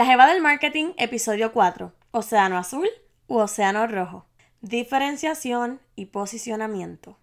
La Jeva del Marketing, episodio 4. Océano Azul u Océano Rojo. Diferenciación y posicionamiento.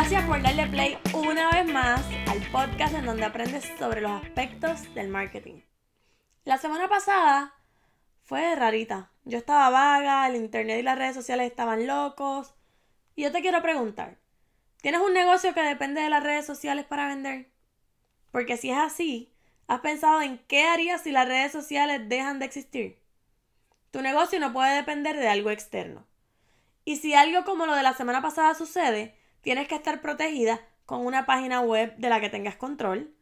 Gracias por darle play una vez más al podcast en donde aprendes sobre los aspectos del marketing. La semana pasada fue rarita. Yo estaba vaga, el internet y las redes sociales estaban locos. Y yo te quiero preguntar, ¿tienes un negocio que depende de las redes sociales para vender? Porque si es así, ¿has pensado en qué harías si las redes sociales dejan de existir? Tu negocio no puede depender de algo externo. Y si algo como lo de la semana pasada sucede, tienes que estar protegida con una página web de la que tengas control,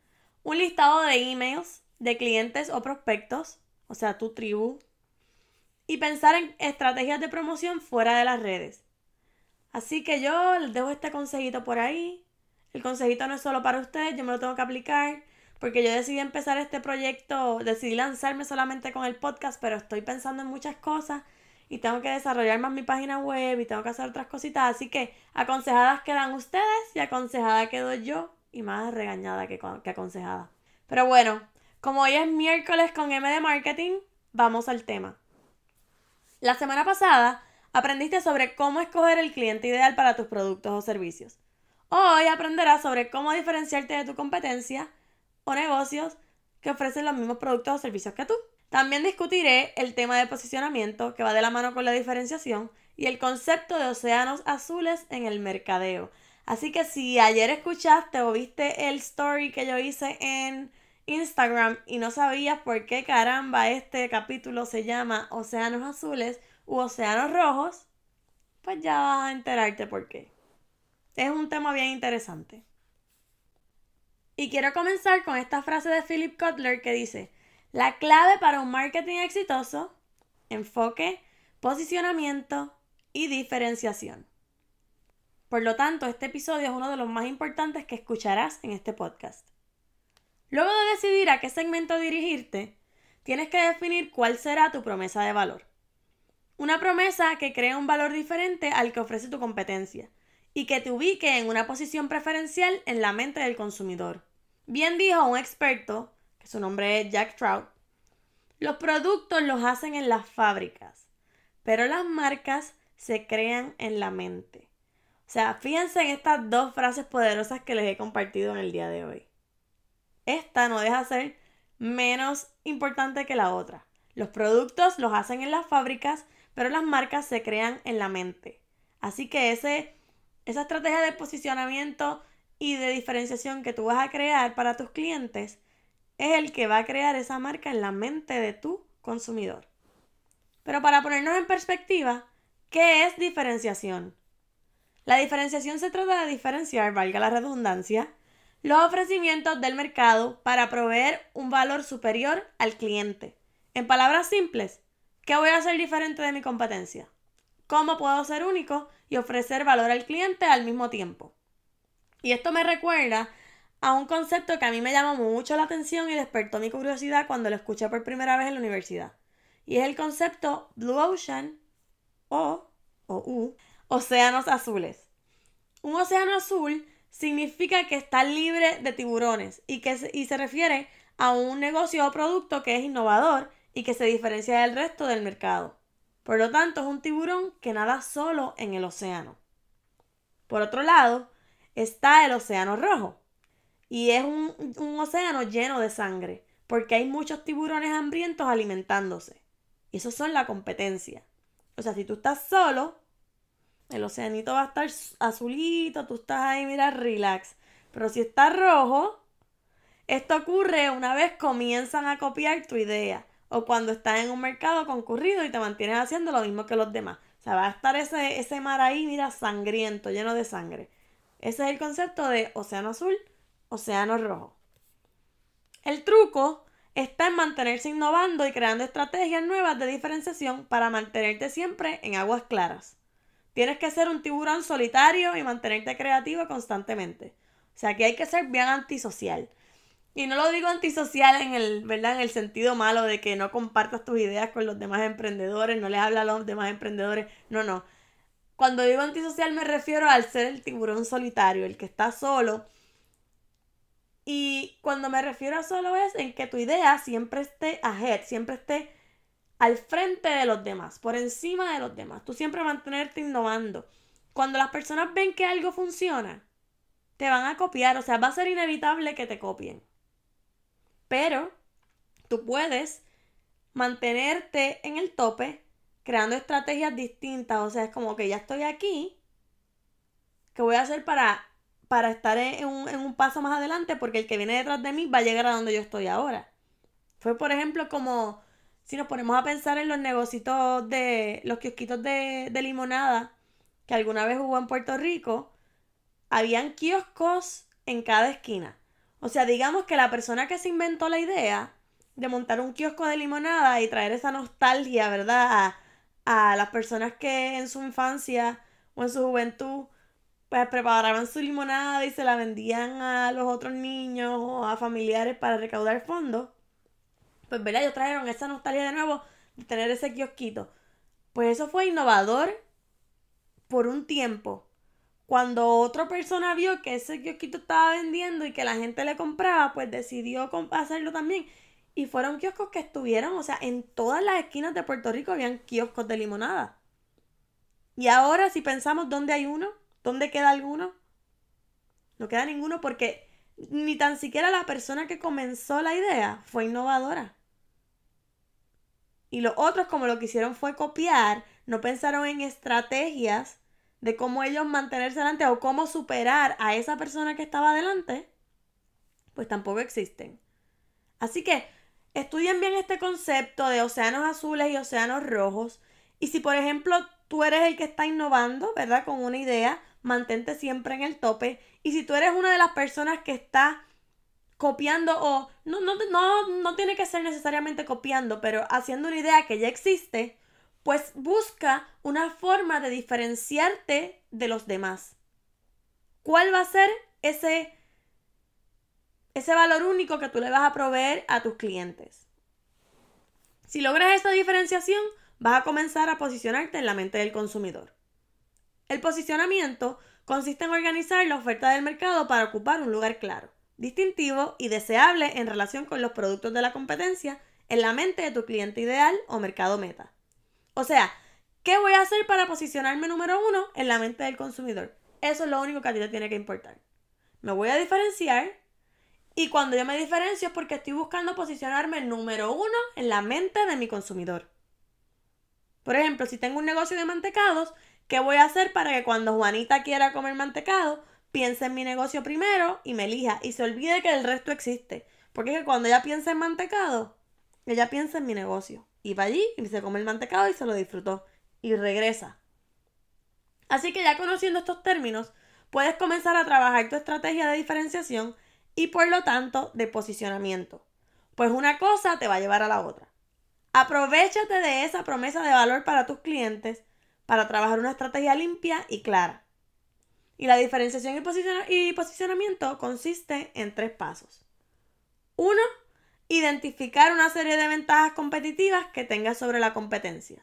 un listado de emails de clientes o prospectos, o sea, tu tribu, y pensar en estrategias de promoción fuera de las redes. Así que yo les dejo este consejito por ahí. El consejito no es solo para ustedes, yo me lo tengo que aplicar porque yo decidí empezar este proyecto, decidí lanzarme solamente con el podcast, pero estoy pensando en muchas cosas y tengo que desarrollar más mi página web y tengo que hacer otras cositas, así que aconsejadas quedan ustedes y aconsejada quedo yo y más regañada que, que aconsejada. Pero bueno, como hoy es miércoles con M de Marketing, vamos al tema. La semana pasada aprendiste sobre cómo escoger el cliente ideal para tus productos o servicios. Hoy aprenderás sobre cómo diferenciarte de tu competencia o negocios que ofrecen los mismos productos o servicios que tú. También discutiré el tema de posicionamiento que va de la mano con la diferenciación y el concepto de océanos azules en el mercadeo. Así que si ayer escuchaste o viste el story que yo hice en Instagram y no sabías por qué caramba este capítulo se llama Océanos Azules u Océanos Rojos, pues ya vas a enterarte por qué. Es un tema bien interesante. Y quiero comenzar con esta frase de Philip Kotler que dice, la clave para un marketing exitoso, enfoque, posicionamiento y diferenciación. Por lo tanto, este episodio es uno de los más importantes que escucharás en este podcast. Luego de decidir a qué segmento dirigirte, tienes que definir cuál será tu promesa de valor. Una promesa que cree un valor diferente al que ofrece tu competencia y que te ubique en una posición preferencial en la mente del consumidor. Bien dijo un experto, su nombre es Jack Trout, los productos los hacen en las fábricas, pero las marcas se crean en la mente. O sea, fíjense en estas dos frases poderosas que les he compartido en el día de hoy. Esta no deja de ser menos importante que la otra. Los productos los hacen en las fábricas, pero las marcas se crean en la mente. Así que ese esa estrategia de posicionamiento y de diferenciación que tú vas a crear para tus clientes es el que va a crear esa marca en la mente de tu consumidor. Pero para ponernos en perspectiva, ¿qué es diferenciación? La diferenciación se trata de diferenciar, valga la redundancia, los ofrecimientos del mercado para proveer un valor superior al cliente. En palabras simples, ¿qué voy a hacer diferente de mi competencia? ¿Cómo puedo ser único y ofrecer valor al cliente al mismo tiempo. Y esto me recuerda a un concepto que a mí me llamó mucho la atención y despertó mi curiosidad cuando lo escuché por primera vez en la universidad. Y es el concepto Blue Ocean o, o U, océanos azules. Un océano azul significa que está libre de tiburones y, que y se refiere a un negocio o producto que es innovador y que se diferencia del resto del mercado. Por lo tanto, es un tiburón que nada solo en el océano. Por otro lado, está el océano rojo. Y es un, océano lleno de sangre, porque hay muchos tiburones hambrientos alimentándose. Y esos son la competencia. O sea, si tú estás solo, el océanito va a estar azulito, tú estás ahí, mira, relax. Pero si está rojo, esto ocurre una vez comienzan a copiar tu idea o cuando estás en un mercado concurrido y te mantienes haciendo lo mismo que los demás. O sea, va a estar ese, ese mar ahí, mira, sangriento, lleno de sangre. Ese es el concepto de océano azul, océano rojo. El truco está en mantenerse innovando y creando estrategias nuevas de diferenciación para mantenerte siempre en aguas claras. Tienes que ser un tiburón solitario y mantenerte creativo constantemente. O sea, que hay que ser bien antisocial. Y no lo digo antisocial en el, ¿verdad? En el sentido malo de que no compartas tus ideas con los demás emprendedores, no les hablas a los demás emprendedores. No, no. Cuando digo antisocial me refiero al ser el tiburón solitario, el que está solo. Y cuando me refiero a solo es en que tu idea siempre esté ahead, siempre esté al frente de los demás, por encima de los demás. Tú siempre mantenerte innovando. Cuando las personas ven que algo funciona, te van a copiar, o sea, va a ser inevitable que te copien. Pero tú puedes mantenerte en el tope creando estrategias distintas, o sea, es como que ya estoy aquí, ¿qué voy a hacer para, para estar en un, en un paso más adelante? Porque el que viene detrás de mí va a llegar a donde yo estoy ahora. Fue, por ejemplo, como si nos ponemos a pensar en los negocios de los kiosquitos de, de limonada que alguna vez hubo en Puerto Rico, habían kioscos en cada esquina. O sea, digamos que la persona que se inventó la idea de montar un kiosco de limonada y traer esa nostalgia, ¿verdad? A, a las personas que en su infancia o en su juventud pues preparaban su limonada y se la vendían a los otros niños o a familiares para recaudar fondos pues, ¿verdad? Ellos trajeron esa nostalgia de nuevo de tener ese kiosquito. Pues eso fue innovador por un tiempo. Cuando otra persona vio que ese kiosquito estaba vendiendo y que la gente le compraba, pues decidió hacerlo también. Y fueron kioscos que estuvieron, o sea, en todas las esquinas de Puerto Rico habían kioscos de limonada. Y ahora si pensamos dónde hay uno, dónde queda alguno, no queda ninguno porque ni tan siquiera la persona que comenzó la idea fue innovadora. Y los otros, como lo que hicieron fue copiar, no pensaron en estrategias de cómo ellos mantenerse delante o cómo superar a esa persona que estaba delante, pues tampoco existen. Así que estudien bien este concepto de océanos azules y océanos rojos. Y si, por ejemplo, tú eres el que está innovando, ¿verdad? Con una idea, mantente siempre en el tope. Y si tú eres una de las personas que está copiando o no, no, no, no tiene que ser necesariamente copiando, pero haciendo una idea que ya existe, pues busca una forma de diferenciarte de los demás. ¿Cuál va a ser ese, ese valor único que tú le vas a proveer a tus clientes? Si logras esta diferenciación, vas a comenzar a posicionarte en la mente del consumidor. El posicionamiento consiste en organizar la oferta del mercado para ocupar un lugar claro, distintivo y deseable en relación con los productos de la competencia en la mente de tu cliente ideal o mercado meta. O sea, ¿qué voy a hacer para posicionarme número uno en la mente del consumidor? Eso es lo único que a ti te tiene que importar. Me voy a diferenciar y cuando yo me diferencio es porque estoy buscando posicionarme número uno en la mente de mi consumidor. Por ejemplo, si tengo un negocio de mantecados, ¿Qué voy a hacer para que cuando Juanita quiera comer mantecado, piense en mi negocio primero y me elija y se olvide que el resto existe? Porque es que cuando ella piensa en mantecado, ella piensa en mi negocio. Y va allí y se come el mantecado y se lo disfrutó. Y regresa. Así que ya conociendo estos términos, puedes comenzar a trabajar tu estrategia de diferenciación y por lo tanto de posicionamiento. Pues una cosa te va a llevar a la otra. Aprovechate de esa promesa de valor para tus clientes para trabajar una estrategia limpia y clara. Y la diferenciación y, posicionamiento consiste en tres pasos. Uno, identificar una serie de ventajas competitivas que tengas sobre la competencia.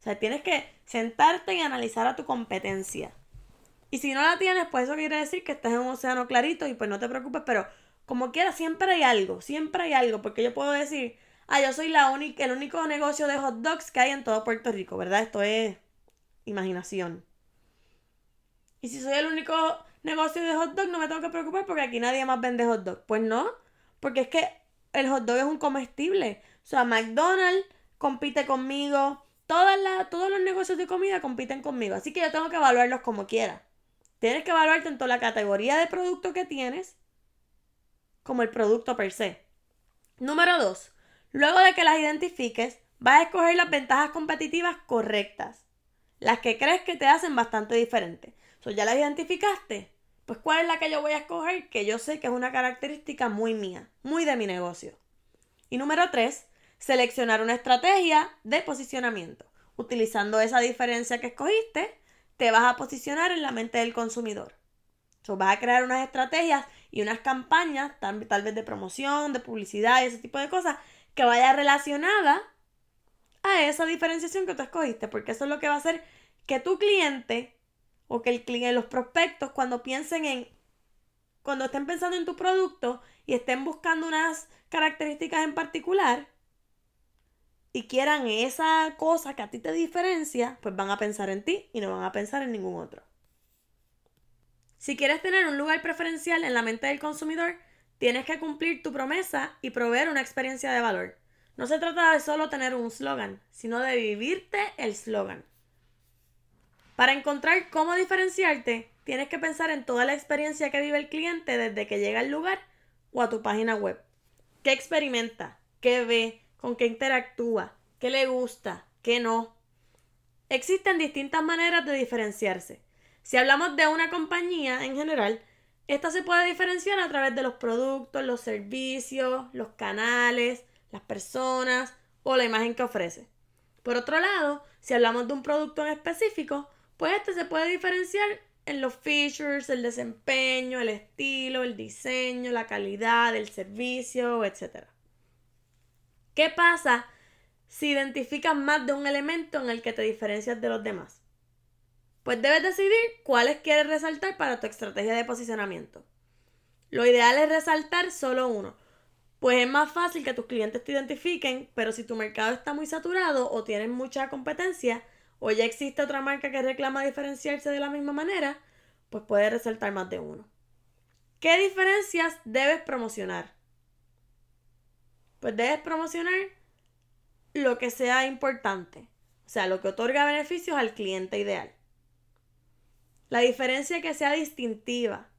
O sea, tienes que sentarte y analizar a tu competencia. Y si no la tienes, pues eso quiere decir que estás en un océano clarito y pues no te preocupes, pero como quiera, siempre hay algo, siempre hay algo, porque yo puedo decir, ah, yo soy la única, el único negocio de hot dogs que hay en todo Puerto Rico, ¿verdad? Esto es imaginación. Y si soy el único negocio de hot dog, no me tengo que preocupar porque aquí nadie más vende hot dog. Pues no, porque es que el hot dog es un comestible. O sea, McDonald's compite conmigo, todas todos los negocios de comida compiten conmigo. Así que yo tengo que evaluarlos como quiera. Tienes que evaluar tanto la categoría de producto que tienes como el producto per se. Número dos, luego de que las identifiques, vas a escoger las ventajas competitivas correctas las que crees que te hacen bastante diferente. So, ¿Ya las identificaste? Pues ¿cuál es la que yo voy a escoger? Que yo sé que es una característica muy mía, muy de mi negocio. Y número tres, seleccionar una estrategia de posicionamiento. Utilizando esa diferencia que escogiste, te vas a posicionar en la mente del consumidor. So, vas a crear unas estrategias y unas campañas, tal, vez de promoción, de publicidad y ese tipo de cosas, que vaya relacionada a esa diferenciación que tú escogiste, porque eso es lo que va a hacer que tu cliente o que el cliente, los prospectos, cuando piensen en, cuando estén pensando en tu producto y estén buscando unas características en particular y quieran esa cosa que a ti te diferencia, pues van a pensar en ti y no van a pensar en ningún otro. Si quieres tener un lugar preferencial en la mente del consumidor, tienes que cumplir tu promesa y proveer una experiencia de valor. No se trata de solo tener un slogan, sino de vivirte el slogan. Para encontrar cómo diferenciarte, tienes que pensar en toda la experiencia que vive el cliente desde que llega al lugar o a tu página web. ¿Qué experimenta? ¿Qué ve? ¿Con qué interactúa? ¿Qué le gusta? ¿Qué no? Existen distintas maneras de diferenciarse. Si hablamos de una compañía en general, esta se puede diferenciar a través de los productos, los servicios, los canales, las personas o la imagen que ofrece. Por otro lado, si hablamos de un producto en específico, pues este se puede diferenciar en los features, el desempeño, el estilo, el diseño, la calidad, el servicio, etc. ¿Qué pasa si identificas más de un elemento en el que te diferencias de los demás? Pues debes decidir cuáles quieres resaltar para tu estrategia de posicionamiento. Lo ideal es resaltar solo uno, pues es más fácil que tus clientes te identifiquen, pero si tu mercado está muy saturado o tienes mucha competencia o ya existe otra marca que reclama diferenciarse de la misma manera, pues puedes resaltar más de uno. ¿Qué diferencias debes promocionar? Pues debes promocionar lo que sea importante, o sea, lo que otorga beneficios al cliente ideal. La diferencia que sea distintiva,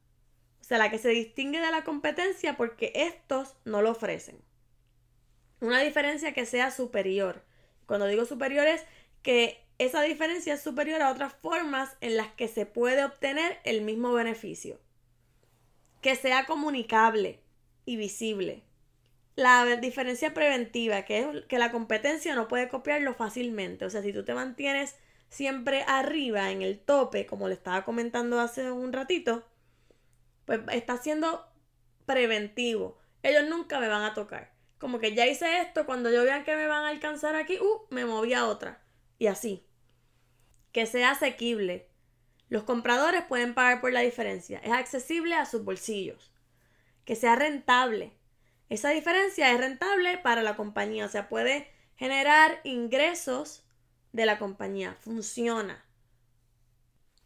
o sea, la que se distingue de la competencia porque estos no lo ofrecen. Una diferencia que sea superior. Cuando digo superior es que esa diferencia es superior a otras formas en las que se puede obtener el mismo beneficio. Que sea comunicable y visible. La diferencia preventiva, que es que la competencia no puede copiarlo fácilmente. O sea, si tú te mantienes siempre arriba en el tope, como le estaba comentando hace un ratito, pues está siendo preventivo. Ellos nunca me van a tocar. Como que ya hice esto, cuando yo vean que me van a alcanzar aquí, uh, me moví a otra. Y así. Que sea asequible. Los compradores pueden pagar por la diferencia. Es accesible a sus bolsillos. Que sea rentable. Esa diferencia es rentable para la compañía. O sea, puede generar ingresos de la compañía. Funciona.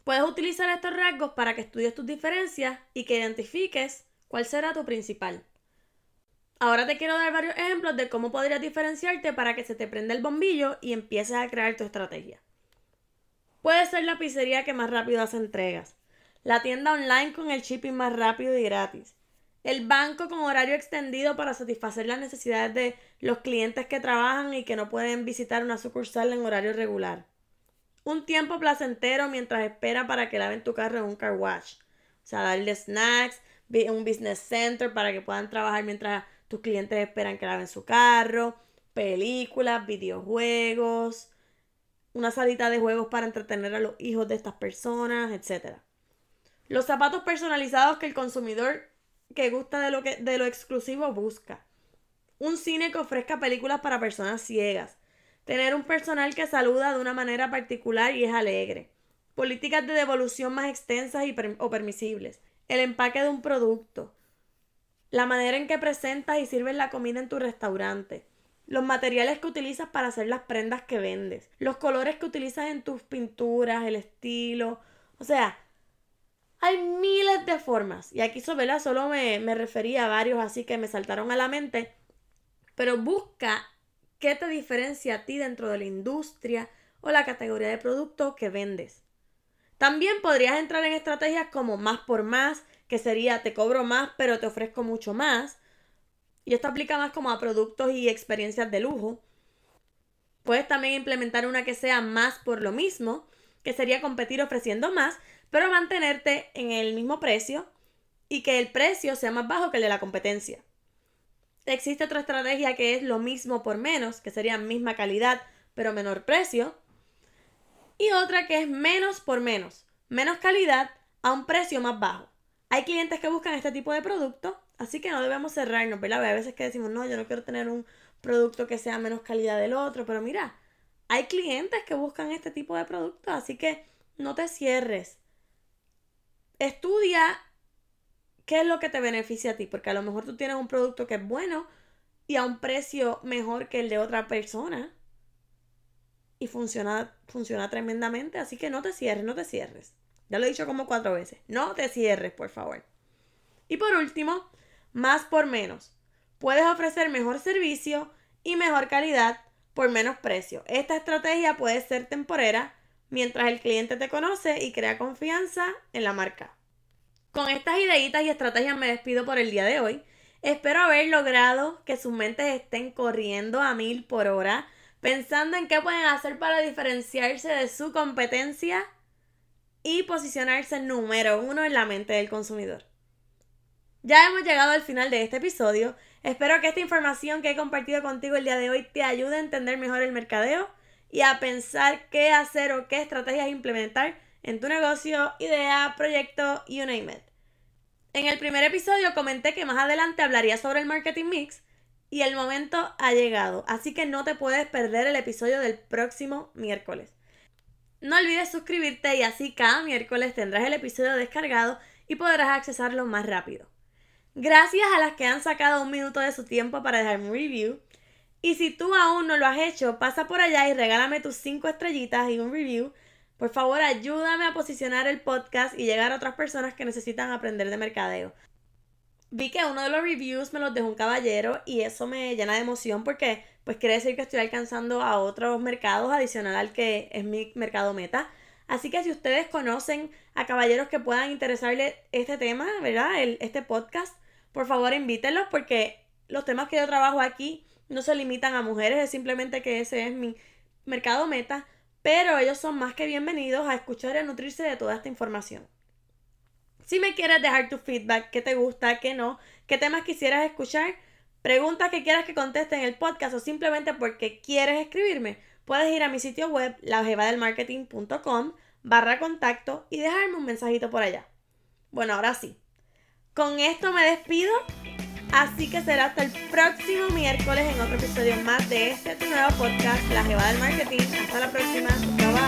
Puedes utilizar estos rasgos para que estudies tus diferencias y que identifiques cuál será tu principal. Ahora te quiero dar varios ejemplos de cómo podrías diferenciarte para que se te prenda el bombillo y empieces a crear tu estrategia. Puede ser la pizzería que más rápido hace entregas, la tienda online con el shipping más rápido y gratis, el banco con horario extendido para satisfacer las necesidades de los clientes que trabajan y que no pueden visitar una sucursal en horario regular un tiempo placentero mientras espera para que laven tu carro en un car wash. O sea, darle snacks, un business center para que puedan trabajar mientras tus clientes esperan que laven su carro, películas, videojuegos, una salita de juegos para entretener a los hijos de estas personas, etc. Los zapatos personalizados que el consumidor que gusta de lo, que, de lo exclusivo busca. Un cine que ofrezca películas para personas ciegas. Tener un personal que saluda de una manera particular y es alegre. Políticas de devolución más extensas y o permisibles. El empaque de un producto. La manera en que presentas y sirves la comida en tu restaurante. Los materiales que utilizas para hacer las prendas que vendes. Los colores que utilizas en tus pinturas, el estilo. O sea, hay miles de formas. Y aquí Sobela solo me, me refería a varios así que me saltaron a la mente. Pero busca ¿Qué te diferencia a ti dentro de la industria o la categoría de producto que vendes? También podrías entrar en estrategias como más por más, que sería te cobro más pero te ofrezco mucho más. Y esto aplica más como a productos y experiencias de lujo. Puedes también implementar una que sea más por lo mismo, que sería competir ofreciendo más, pero mantenerte en el mismo precio y que el precio sea más bajo que el de la competencia. Existe otra estrategia que es lo mismo por menos, que sería misma calidad pero menor precio. Y otra que es menos por menos, menos calidad a un precio más bajo. Hay clientes que buscan este tipo de producto, así que no debemos cerrarnos, ¿verdad? A veces que decimos, no, yo no quiero tener un producto que sea menos calidad del otro, pero mira, hay clientes que buscan este tipo de productos, así que no te cierres. Estudia qué es lo que te beneficia a ti, porque a lo mejor tú tienes un producto que es bueno y a un precio mejor que el de otra persona y funciona, funciona tremendamente, así que no te cierres, no te cierres. Ya lo he dicho como cuatro veces. No te cierres, por favor. Y por último, más por menos. Puedes ofrecer mejor servicio y mejor calidad por menos precio. Esta estrategia puede ser temporera mientras el cliente te conoce y crea confianza en la marca. Con estas ideitas y estrategias me despido por el día de hoy. Espero haber logrado que sus mentes estén corriendo a mil por hora, pensando en qué pueden hacer para diferenciarse de su competencia y posicionarse número uno en la mente del consumidor. Ya hemos llegado al final de este episodio. Espero que esta información que he compartido contigo el día de hoy te ayude a entender mejor el mercadeo y a pensar qué hacer o qué estrategias implementar en tu negocio, idea, proyecto, you name it. En el primer episodio comenté que más adelante hablaría sobre el marketing mix y el momento ha llegado, así que no te puedes perder el episodio del próximo miércoles. No olvides suscribirte y así cada miércoles tendrás el episodio descargado y podrás accesarlo más rápido. Gracias a las que han sacado un minuto de su tiempo para dejarme un review. Y si tú aún no lo has hecho, pasa por allá y regálame tus 5 estrellitas y un review. Por favor, ayúdame a posicionar el podcast y llegar a otras personas que necesitan aprender de mercadeo. Vi que uno de los reviews me los dejó un caballero y eso me llena de emoción porque pues quiere decir que estoy alcanzando a otros mercados adicional al que es mi mercado meta. Así que si ustedes conocen a caballeros que puedan interesarle este tema, ¿verdad? El, este podcast, por favor invítenlos porque los temas que yo trabajo aquí no se limitan a mujeres, es simplemente que ese es mi mercado meta, pero ellos son más que bienvenidos a escuchar y a nutrirse de toda esta información. Si me quieres dejar tu feedback, qué te gusta, qué no, qué temas quisieras escuchar, preguntas que quieras que conteste en el podcast o simplemente porque quieres escribirme, puedes ir a mi sitio web, laojevadelmarketing.com barra contacto y dejarme un mensajito por allá. Bueno, ahora sí. Con esto me despido, así que será hasta el próximo miércoles en otro episodio más de este nuevo podcast, La Jeva del Marketing. Hasta la próxima. Bye.